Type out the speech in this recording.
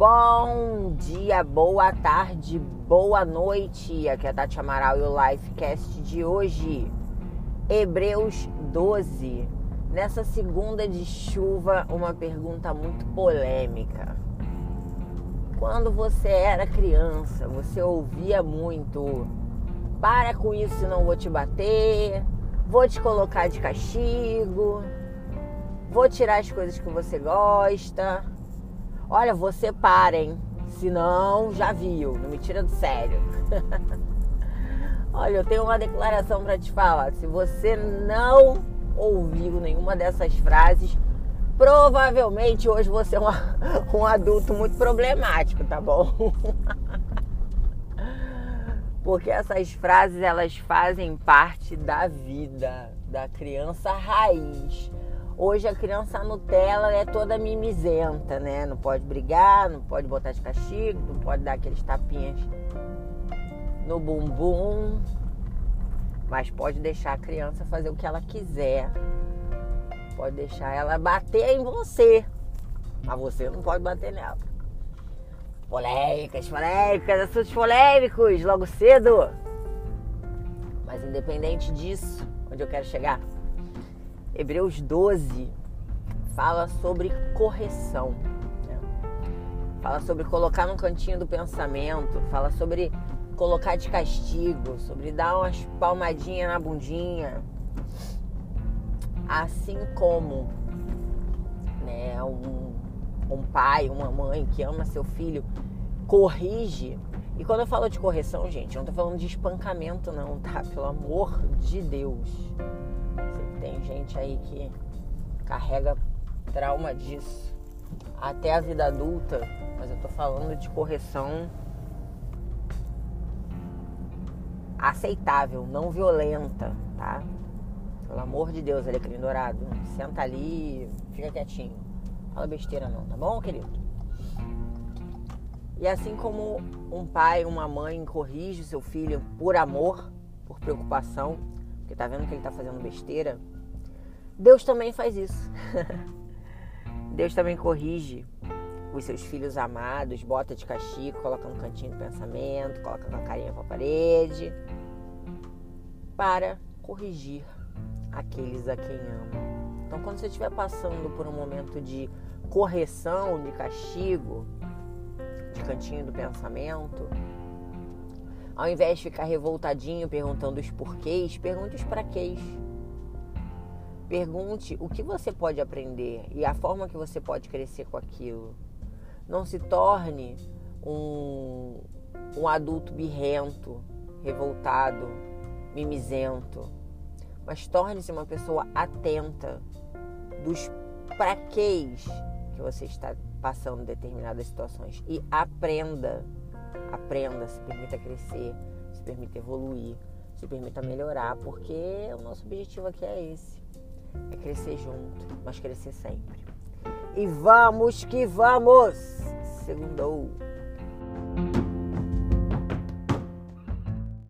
Bom dia, boa tarde, boa noite. Aqui é a Tati Amaral e o Lifecast de hoje. Hebreus 12. Nessa segunda de chuva, uma pergunta muito polêmica. Quando você era criança, você ouvia muito: para com isso, senão vou te bater, vou te colocar de castigo, vou tirar as coisas que você gosta. Olha, você parem, senão já viu, não me tira do sério. Olha, eu tenho uma declaração para te falar. Se você não ouviu nenhuma dessas frases, provavelmente hoje você é uma, um adulto muito problemático, tá bom? Porque essas frases elas fazem parte da vida da criança raiz. Hoje a criança Nutella é toda mimizenta, né? Não pode brigar, não pode botar de castigo, não pode dar aqueles tapinhas no bumbum, mas pode deixar a criança fazer o que ela quiser. Pode deixar ela bater em você, mas você não pode bater nela. Polêmicas, polêmicas, assuntos polêmicos, logo cedo. Mas independente disso, onde eu quero chegar? Hebreus 12 fala sobre correção. Né? Fala sobre colocar no cantinho do pensamento, fala sobre colocar de castigo, sobre dar umas palmadinhas na bundinha. Assim como né, um, um pai, uma mãe que ama seu filho, corrige. E quando eu falo de correção, gente, eu não tô falando de espancamento, não, tá? Pelo amor de Deus. Tem gente aí que carrega trauma disso até a vida adulta, mas eu tô falando de correção aceitável, não violenta, tá? Pelo amor de Deus, Alecrim Dourado. Senta ali, fica quietinho. Fala besteira não, tá bom, querido? E assim como um pai, uma mãe corrige seu filho por amor, por preocupação, porque tá vendo que ele tá fazendo besteira, Deus também faz isso. Deus também corrige os seus filhos amados, bota de castigo, coloca no cantinho do pensamento, coloca com a carinha pra parede, para corrigir aqueles a quem ama. Então, quando você estiver passando por um momento de correção, de castigo, de cantinho do pensamento, ao invés de ficar revoltadinho perguntando os porquês, pergunte os praquês. Pergunte o que você pode aprender e a forma que você pode crescer com aquilo. Não se torne um, um adulto birrento, revoltado, mimizento, mas torne-se uma pessoa atenta dos praquês que você está passando em determinadas situações e aprenda, aprenda, se permita crescer, se permita evoluir, se permita melhorar, porque o nosso objetivo aqui é esse é crescer junto, mas crescer sempre. E vamos que vamos! Segundou!